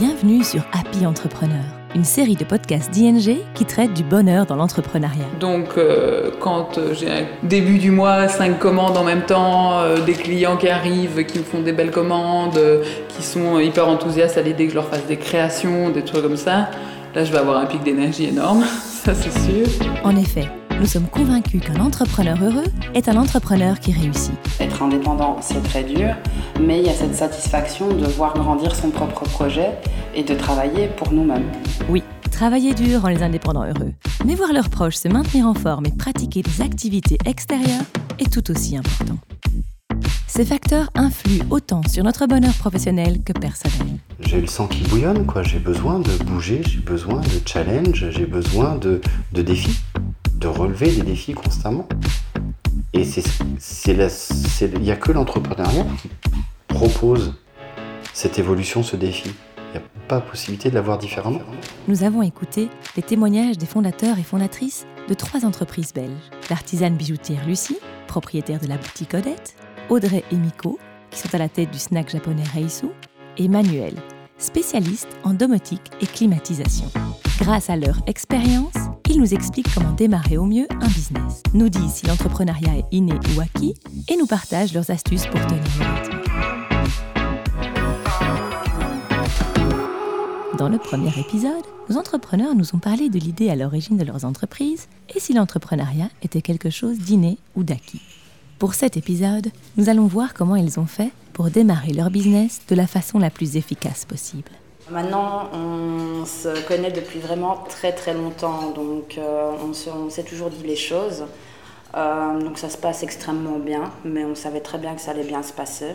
Bienvenue sur Happy Entrepreneur, une série de podcasts d'ING qui traite du bonheur dans l'entrepreneuriat. Donc, euh, quand euh, j'ai un début du mois, cinq commandes en même temps, euh, des clients qui arrivent, qui me font des belles commandes, euh, qui sont hyper enthousiastes à l'idée que je leur fasse des créations, des trucs comme ça, là, je vais avoir un pic d'énergie énorme, ça c'est sûr. En effet, nous sommes convaincus qu'un entrepreneur heureux est un entrepreneur qui réussit. Être indépendant, c'est très dur, mais il y a cette satisfaction de voir grandir son propre projet et de travailler pour nous-mêmes. Oui, travailler dur rend les indépendants heureux, mais voir leurs proches se maintenir en forme et pratiquer des activités extérieures est tout aussi important. Ces facteurs influent autant sur notre bonheur professionnel que personnel. J'ai le sang qui bouillonne, quoi. J'ai besoin de bouger, j'ai besoin de challenge, j'ai besoin de, de défis, de relever des défis constamment. Et c'est, il n'y a que l'entrepreneuriat qui propose cette évolution, ce défi. Il n'y a pas possibilité de l'avoir différemment. Nous avons écouté les témoignages des fondateurs et fondatrices de trois entreprises belges. L'artisane bijoutière Lucie, propriétaire de la boutique Odette, Audrey et Miko, qui sont à la tête du snack japonais Reisu, et Manuel, spécialiste en domotique et climatisation. Grâce à leur expérience, nous expliquent comment démarrer au mieux un business, nous disent si l'entrepreneuriat est inné ou acquis, et nous partagent leurs astuces pour tenir le rythme. Dans le premier épisode, nos entrepreneurs nous ont parlé de l'idée à l'origine de leurs entreprises et si l'entrepreneuriat était quelque chose d'inné ou d'acquis. Pour cet épisode, nous allons voir comment ils ont fait pour démarrer leur business de la façon la plus efficace possible. Maintenant, on se connaît depuis vraiment très très longtemps, donc euh, on, se- s'est toujours dit les choses. Euh, donc ça se passe extrêmement bien, mais on savait très bien que ça allait bien se passer.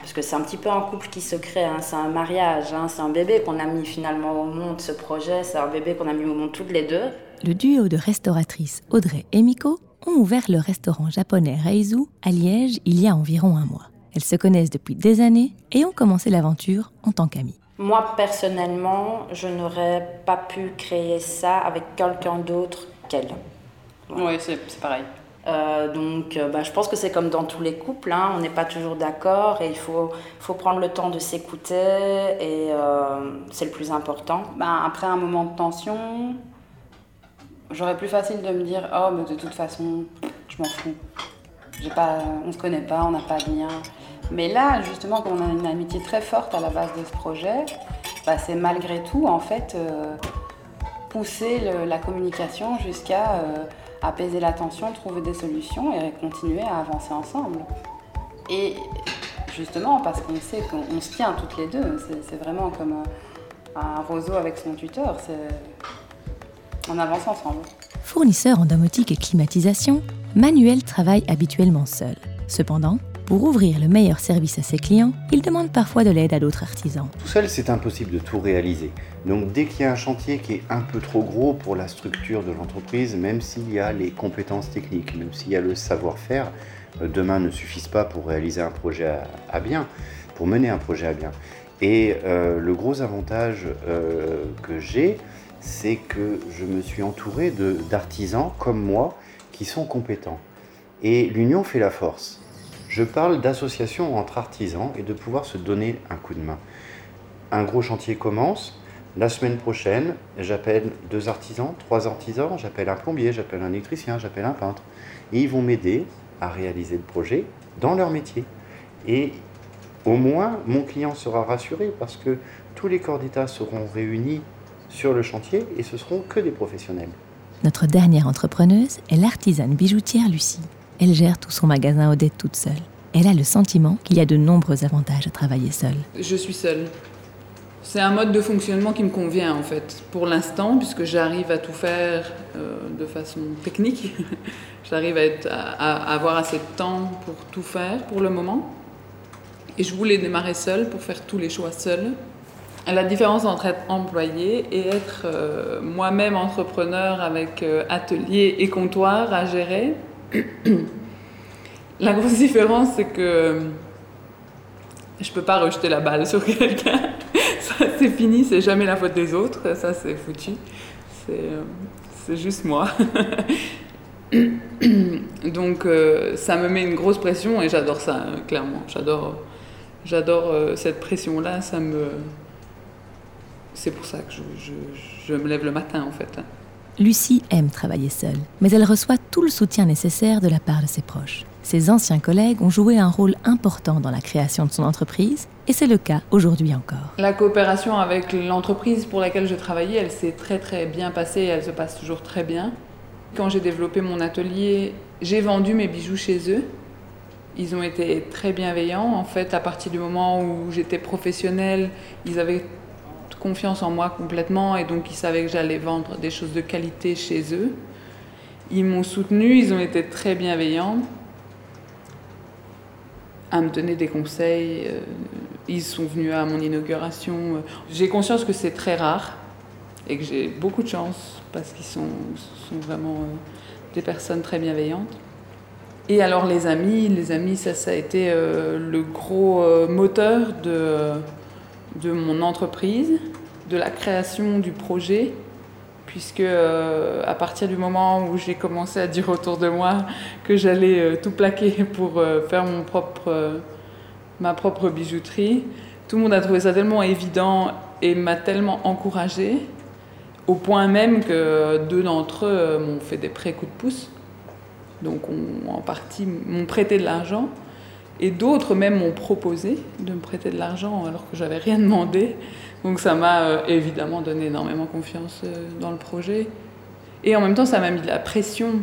Parce que c'est un petit peu un couple qui se crée, hein, c'est un mariage, hein, c'est un bébé qu'on a mis finalement au monde, ce projet, c'est un bébé qu'on a mis au monde toutes les deux. Le duo de restauratrices Audrey et Miko ont ouvert le restaurant japonais Reizu à Liège il y a environ un mois. Elles se connaissent depuis des années et ont commencé l'aventure en tant qu'amies. Moi, personnellement, je n'aurais pas pu créer ça avec quelqu'un d'autre qu'elle. Oui, c'est pareil. Euh, donc, euh, bah, je pense que c'est comme dans tous les couples, hein, on n'est pas toujours d'accord et il faut, faut prendre le temps de s'écouter et euh, c'est le plus important. Ben, après un moment de tension, j'aurais plus facile de me dire oh mais de toute façon je m'en fous. Pas, on se connaît pas, on n'a pas de lien. Mais là justement comme on a une amitié très forte à la base de ce projet, bah, c'est malgré tout en fait euh, pousser la communication jusqu'à euh, apaiser la tension, trouver des solutions et continuer à avancer ensemble. Et justement parce qu'on sait qu'on on se tient toutes les deux, c'est vraiment comme euh, un roseau avec son tuteur, on avance ensemble. Fournisseur en domotique et climatisation, Manuel travaille habituellement seul. Cependant, pour ouvrir le meilleur service à ses clients, il demande parfois de l'aide à d'autres artisans. Tout seul, c'est impossible de tout réaliser. Donc dès qu'il y a un chantier qui est un peu trop gros pour la structure de l'entreprise, même s'il y a les compétences techniques, même s'il y a le savoir-faire, euh, demain ne suffisent pas pour réaliser un projet à, bien, pour mener un projet à bien. Et euh, le gros avantage euh, que j'ai, c'est que je me suis entouré d'artisans comme moi qui sont compétents. Et l'union fait la force. Je parle d'association entre artisans et de pouvoir se donner un coup de main. Un gros chantier commence. La semaine prochaine, j'appelle deux artisans, trois artisans, j'appelle un plombier, j'appelle un électricien, j'appelle un peintre. Ils vont m'aider à réaliser le projet dans leur métier. Et au moins, mon client sera rassuré parce que tous les corps d'État seront réunis sur le chantier et ce seront que des professionnels. Notre dernière entrepreneuse est l'artisane bijoutière Lucie. Elle gère tout son magasin Odette toute seule. Elle a le sentiment qu'il y a de nombreux avantages à travailler seule. Je suis seule. C'est un mode de fonctionnement qui me convient en fait, pour l'instant, puisque j'arrive à tout faire euh, de façon technique. j'arrive à, avoir assez de temps pour tout faire pour le moment. Et je voulais démarrer seule pour faire tous les choix seule. La différence entre être employé et être euh, moi-même entrepreneur avec euh, atelier et comptoir à gérer, la grosse différence c'est que je peux pas rejeter la balle sur quelqu'un. Ça, c'est fini, c'est jamais la faute des autres. Ça, c'est foutu. C'est, juste moi. Donc, euh, ça me met une grosse pression et j'adore ça, euh, clairement. J'adore, j'adore euh, cette pression-là. Ça me, c'est pour ça que je, me lève le matin en fait. Lucie aime travailler seule, mais elle reçoit tout le soutien nécessaire de la part de ses proches. Ses anciens collègues ont joué un rôle important dans la création de son entreprise, et c'est le cas aujourd'hui encore. La coopération avec l'entreprise pour laquelle je travaillais, elle s'est très très bien passée, et elle se passe toujours très bien. Quand j'ai développé mon atelier, j'ai vendu mes bijoux chez eux. Ils ont été très bienveillants. En fait, à partir du moment où j'étais professionnelle, ils avaient confiance en moi complètement et donc ils savaient que j'allais vendre des choses de qualité chez eux. Ils m'ont soutenu, ils ont été très bienveillants à me donner des conseils. Euh, ils sont venus à mon inauguration. J'ai conscience que c'est très rare et que j'ai beaucoup de chance parce qu'ils sont, sont, vraiment euh, des personnes très bienveillantes. Et alors les amis, les amis, ça, ça a été euh, le gros moteur de de mon entreprise, de la création du projet, puisque euh, à partir du moment où j'ai commencé à dire autour de moi que j'allais euh, tout plaquer pour euh, faire mon propre, ma propre bijouterie, tout le monde a trouvé ça tellement évident et m'a tellement encouragée, au point même que deux d'entre eux m'ont fait des prêts coups de pouce. Donc en partie m'ont prêté de l'argent. Et d'autres même m'ont proposé de me prêter de l'argent alors que j'avais rien demandé. Donc ça m'a euh, évidemment donné énormément confiance euh, dans le projet. Et en même temps, ça m'a mis de la pression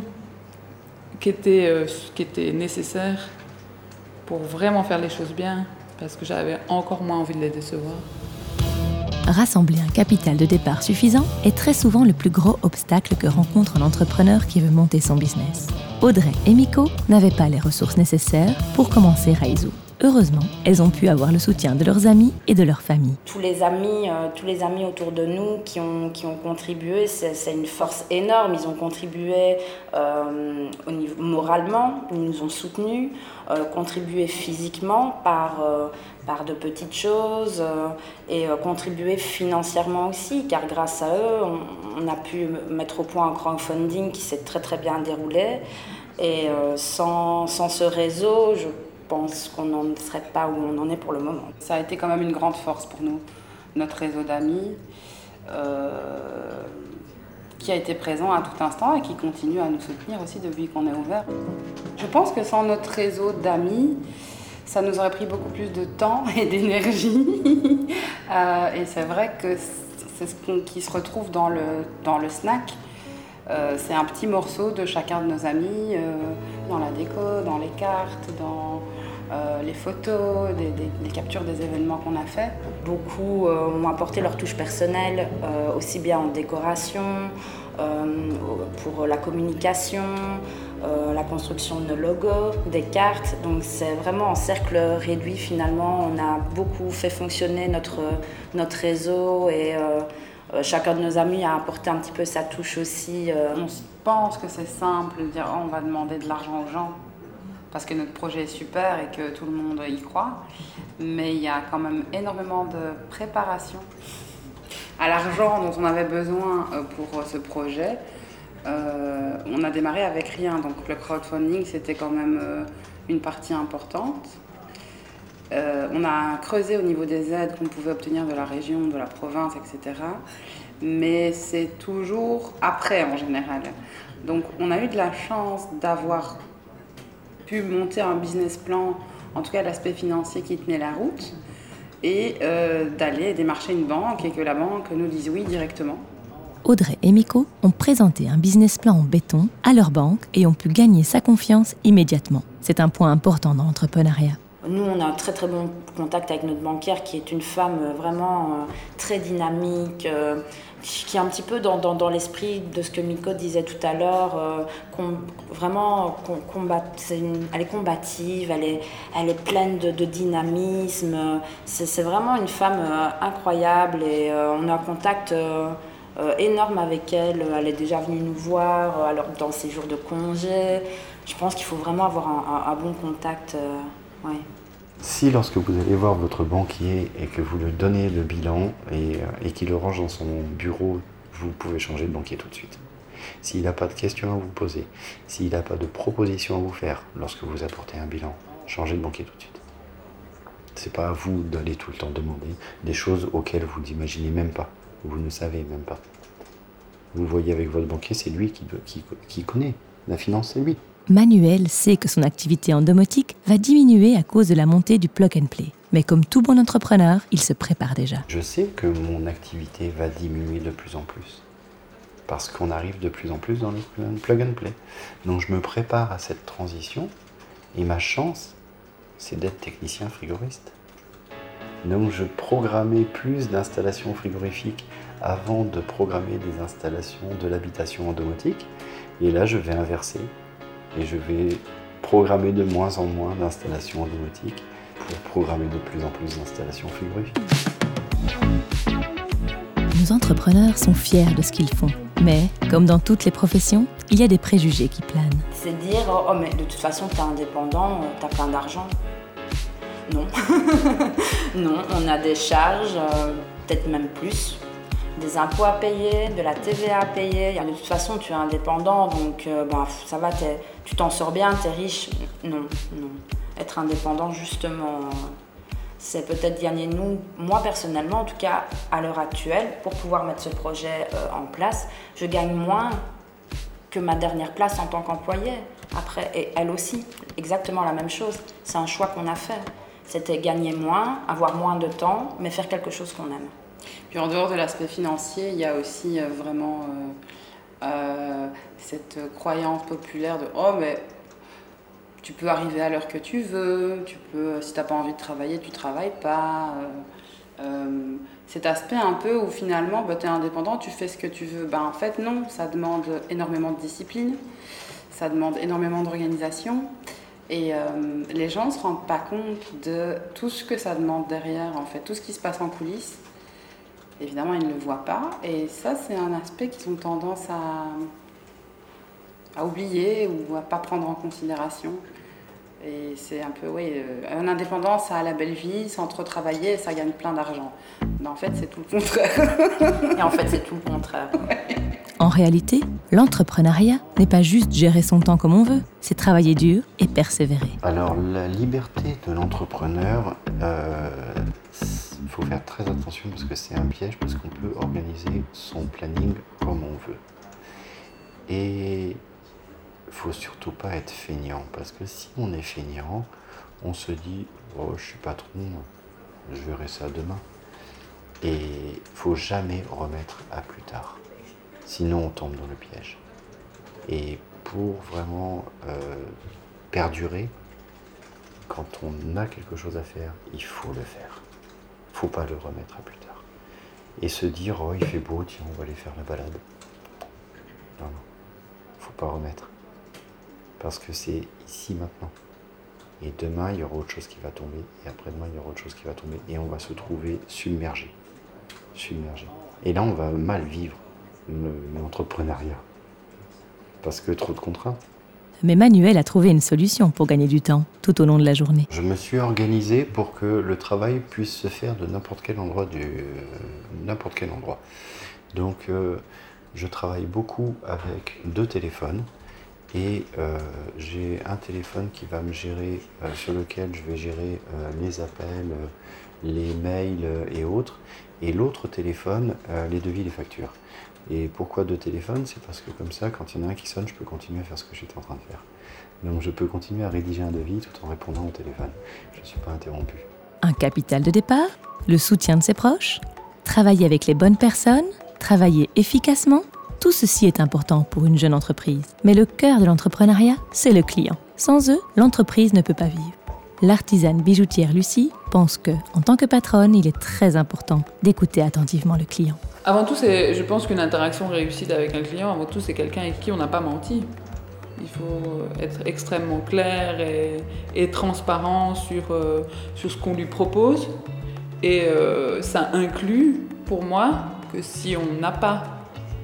qui était, euh, qui était nécessaire pour vraiment faire les choses bien, parce que j'avais encore moins envie de les décevoir. Rassembler un capital de départ suffisant est très souvent le plus gros obstacle que rencontre l'entrepreneur qui veut monter son business. Audrey et Miko n'avaient pas les ressources nécessaires pour commencer Raizu. Heureusement, elles ont pu avoir le soutien de leurs amis et de leur famille. Tous les amis, euh, tous les amis autour de nous qui ont, contribué, c'est une force énorme. Ils ont contribué euh, moralement, ils nous ont soutenus, euh, contribué physiquement par, de petites choses et contribué financièrement aussi, car grâce à eux, on, on, a pu mettre au point un crowdfunding qui s'est très très bien déroulé. Et sans, sans ce réseau, je pense qu'on n'en serait pas où on en est pour le moment. Ça a été quand même une grande force pour nous, notre réseau d'amis, euh, qui a été présent à tout instant et qui continue à nous soutenir aussi depuis qu'on est ouvert. Je pense que sans notre réseau d'amis, ça nous aurait pris beaucoup plus de temps et d'énergie. Euh, et c'est vrai que c'est ce qui se retrouve dans le, dans le snack. Euh, c'est un petit morceau de chacun de nos amis, dans la déco, dans les cartes, dans euh, les photos, des, captures des événements qu'on a fait. Beaucoup euh, ont apporté leur touche personnelle, euh, aussi bien en décoration, pour la communication, la construction de logos, des cartes. Donc c'est vraiment en cercle réduit finalement. On a beaucoup fait fonctionner notre, notre réseau et chacun de nos amis a apporté un petit peu sa touche aussi. On pense que c'est simple de dire oh, on va demander de l'argent aux gens parce que notre projet est super et que tout le monde y croit. Mais il y a quand même énormément de préparation à l'argent dont on avait besoin euh, pour ce projet. Euh, on a démarré avec rien, donc le crowdfunding c'était quand même euh, une partie importante. on a creusé au niveau des aides qu'on pouvait obtenir de la région, de la province, etc. Mais c'est toujours après en général. Donc on a eu de la chance d'avoir monter un business plan, en tout cas l'aspect financier qui tenait la route, et euh, d'aller démarcher une banque et que la banque nous dise oui directement. Audrey et Miko ont présenté un business plan en béton à leur banque et ont pu gagner sa confiance immédiatement. C'est un point important dans l'entrepreneuriat. Nous, on a un très très bon contact avec notre banquière qui est une femme euh, vraiment euh, très dynamique, qui est un petit peu dans, dans, l'esprit de ce que Miko disait tout à l'heure, euh, vraiment, elle est combative, elle est, elle est pleine de, dynamisme, c'est vraiment une femme euh, incroyable et euh, on a un contact énorme avec elle, elle est déjà venue nous voir alors, dans ses jours de congé, je pense qu'il faut vraiment avoir un, bon contact. Si lorsque vous allez voir votre banquier et que vous lui donnez le bilan et, euh, qu'il le range dans son bureau, vous pouvez changer de banquier tout de suite. S'il n'a pas de questions à vous poser, s'il n'a pas de propositions à vous faire lorsque vous apportez un bilan, changez de banquier tout de suite. C'est pas à vous d'aller tout le temps demander des choses auxquelles vous n'imaginez même pas, vous ne savez même pas. Vous voyez avec votre banquier, c'est lui qui connaît. La finance, c'est lui. Manuel sait que son activité en domotique va diminuer à cause de la montée du plug and play. Mais comme tout bon entrepreneur, il se prépare déjà. Je sais que mon activité va diminuer de plus en plus. Parce qu'on arrive de plus en plus dans le plug and play. Donc je me prépare à cette transition. Et ma chance, c'est d'être technicien frigoriste. Donc je programmais plus d'installations frigorifiques avant de programmer des installations de l'habitation en domotique. Et là, je vais inverser et je vais programmer de moins en moins d'installations en domotique pour programmer de plus en plus d'installations frigorifiques. Nos entrepreneurs sont fiers de ce qu'ils font. Mais, comme dans toutes les professions, il y a des préjugés qui planent. C'est dire, oh mais de toute façon, tu es indépendant, tu as plein d'argent. Non. non, on a des charges, euh, peut-être même plus des impôts à payer, de la TVA à payer. De toute façon, tu es indépendant, donc euh, bah, ça va, tu t'en sors bien, tu es riche. Non, non. Être indépendant, justement, c'est peut-être gagner nous, moi personnellement, en tout cas à l'heure actuelle, pour pouvoir mettre ce projet euh, en place, je gagne moins que ma dernière place en tant qu'employé. Après, et elle aussi, exactement la même chose. C'est un choix qu'on a fait. C'était gagner moins, avoir moins de temps, mais faire quelque chose qu'on aime. Puis en dehors de l'aspect financier, il y a aussi euh, vraiment euh, euh, cette croyance populaire de oh mais tu peux arriver à l'heure que tu veux, tu peux si t'as pas envie de travailler, tu travailles pas. cet aspect un peu où finalement bah, tu es indépendant, tu fais ce que tu veux. Ben, en fait non, ça demande énormément de discipline, ça demande énormément d'organisation. Et les gens ne se rendent pas compte de tout ce que ça demande derrière, en fait, tout ce qui se passe en coulisses évidemment, ils ne le voient pas. Et ça, c'est un aspect qu'ils ont tendance à, à oublier ou à pas prendre en considération. Et c'est un peu, oui, euh, un indépendant, ça a la belle vie, sans trop travailler, ça gagne plein d'argent. Mais en fait, c'est tout le contraire. et en fait, c'est tout le contraire. En réalité, l'entrepreneuriat n'est pas juste gérer son temps comme on veut, c'est travailler dur et persévérer. Alors, la liberté de l'entrepreneur, euh, il faut faire très attention parce que c'est un piège, parce qu'on peut organiser son planning comme on veut. Et il faut surtout pas être feignant, parce que si on est feignant, on se dit Oh, je suis patron, je verrai ça demain. Et il faut jamais remettre à plus tard. Sinon, on tombe dans le piège. Et pour vraiment euh, perdurer, quand on a quelque chose à faire, il faut le faire faut pas le remettre à plus tard. Et se dire, oh, il fait beau, tiens, on va aller faire la balade. Non, non, faut pas remettre. Parce que c'est ici maintenant. Et demain, il y aura autre chose qui va tomber. Et après-demain, il y aura autre chose qui va tomber. Et on va se trouver submergé. Submergé. Et là, on va mal vivre l'entrepreneuriat. Parce que trop de contraintes. Mais Manuel a trouvé une solution pour gagner du temps tout au long de la journée. Je me suis organisé pour que le travail puisse se faire de n'importe quel endroit du n'importe quel endroit. Donc euh, je travaille beaucoup avec deux téléphones et euh, j'ai un téléphone qui va me gérer euh, sur lequel je vais gérer les appels, les mails et autres et l'autre téléphone les devis, les factures. Et pourquoi deux téléphones? C'est parce que comme ça, quand il y en a un qui sonne, je peux continuer à faire ce que j'étais en train de faire. Donc je peux continuer à rédiger un devis tout en répondant au téléphone. Je ne suis pas interrompu. Un capital de départ, le soutien de ses proches, travailler avec les bonnes personnes, travailler efficacement, tout ceci est important pour une jeune entreprise. Mais le cœur de l'entrepreneuriat, c'est le client. Sans eux, l'entreprise ne peut pas vivre. L'artisane bijoutière Lucie pense que, en tant que patronne, il est très important d'écouter attentivement le client. Avant tout, je pense qu'une interaction réussie avec un client, avant tout, c'est quelqu'un avec qui on n'a pas menti. Il faut être extrêmement clair et, transparent sur, euh, sur ce qu'on lui propose. Et euh, ça inclut, pour moi, que si on n'a pas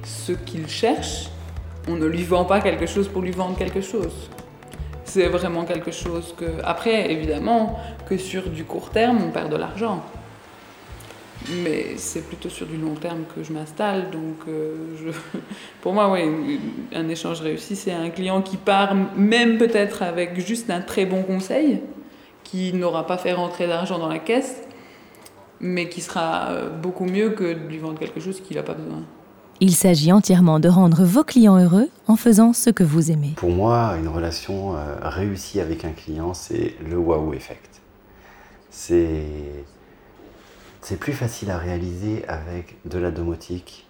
ce qu'il cherche, on ne lui vend pas quelque chose pour lui vendre quelque chose. C'est vraiment quelque chose que... Après, évidemment, que sur du court terme, on perd de l'argent. Mais c'est plutôt sur du long terme que je m'installe. Donc, euh, je... pour moi, oui, un échange réussi, c'est un client qui part, même peut-être avec juste un très bon conseil, qui n'aura pas fait rentrer d'argent dans la caisse, mais qui sera beaucoup mieux que de lui vendre quelque chose qu'il n'a pas besoin. Il s'agit entièrement de rendre vos clients heureux en faisant ce que vous aimez. Pour moi, une relation euh, réussie avec un client, c'est le wow effect. C'est plus facile à réaliser avec de la domotique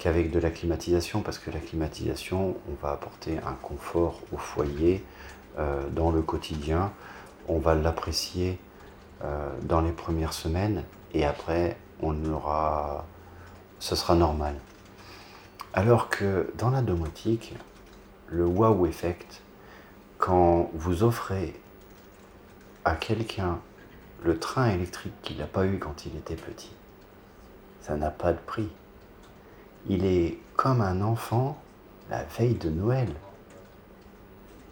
qu'avec de la climatisation, parce que la climatisation, on va apporter un confort au foyer, euh, dans le quotidien. On va l'apprécier euh, dans les premières semaines et après, on aura, ce sera normal. Alors que dans la domotique, le wow effect, quand vous offrez à quelqu'un le train électrique qu'il n'a pas eu quand il était petit, ça n'a pas de prix. Il est comme un enfant la veille de Noël.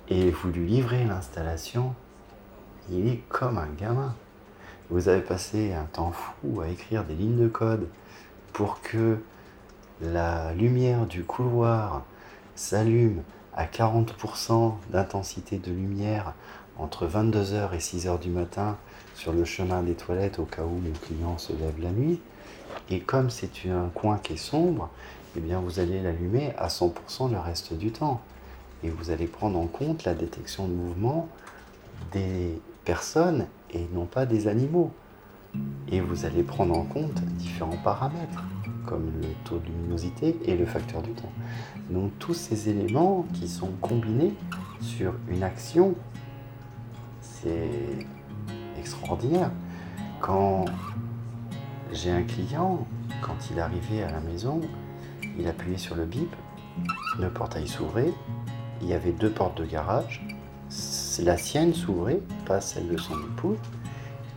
Et vous lui livrez l'installation, il est comme un gamin. Vous avez passé un temps fou à écrire des lignes de code pour que la lumière du couloir s'allume à 40% d'intensité de lumière entre 22h et 6h du matin sur le chemin des toilettes au cas où le client se lève la nuit. Et comme c'est un coin qui est sombre, eh bien vous allez l'allumer à 100% le reste du temps. Et vous allez prendre en compte la détection de mouvement des personnes et non pas des animaux. Et vous allez prendre en compte différents paramètres, comme le taux de luminosité et le facteur du temps. Donc tous ces éléments qui sont combinés sur une action, c'est extraordinaire. Quand j'ai un client, quand il arrivait à la maison, il appuyait sur le bip, le portail s'ouvrait, il y avait deux portes de garage, la sienne s'ouvrait, pas celle de son époux,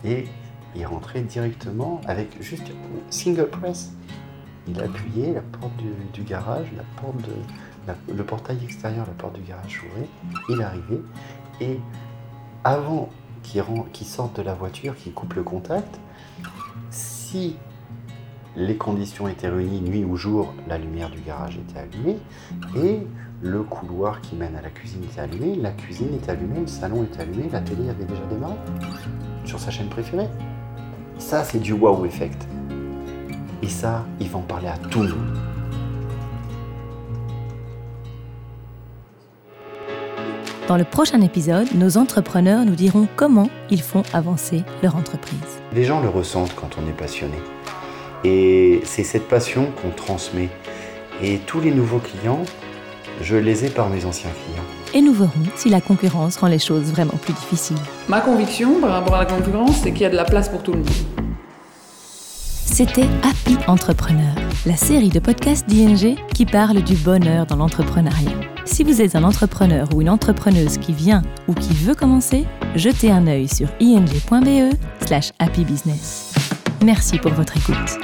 et il rentrait directement avec juste single press. Il appuyait la porte du, garage, la porte le portail extérieur, la porte du garage s'ouvrait, il arrivait, et avant qu'il sorte de la voiture, qu'il coupe le contact, si les conditions étaient réunies nuit ou jour, la lumière du garage était allumée et le couloir qui mène à la cuisine était allumé, la cuisine était allumée, le salon était allumé, la télé avait déjà démarré sur sa chaîne préférée. Ça, c'est du wow effect. Et ça, ils vont parler à tout le monde. Dans le prochain épisode, nos entrepreneurs nous diront comment ils font avancer leur entreprise. Les gens le ressentent quand on est passionné. Et c'est cette passion qu'on transmet. Et tous les nouveaux clients, je les ai par mes anciens clients. Et nous verrons si la concurrence rend les choses vraiment plus difficiles. Ma conviction par rapport à la concurrence, c'est qu'il y a de la place pour tout le monde. C'était Happy Entrepreneur, la série de podcasts d'ING qui parle du bonheur dans l'entrepreneuriat. Si vous êtes un entrepreneur ou une entrepreneuse qui vient ou qui veut commencer, jetez un œil sur ing.be slash happybusiness. Merci pour votre écoute.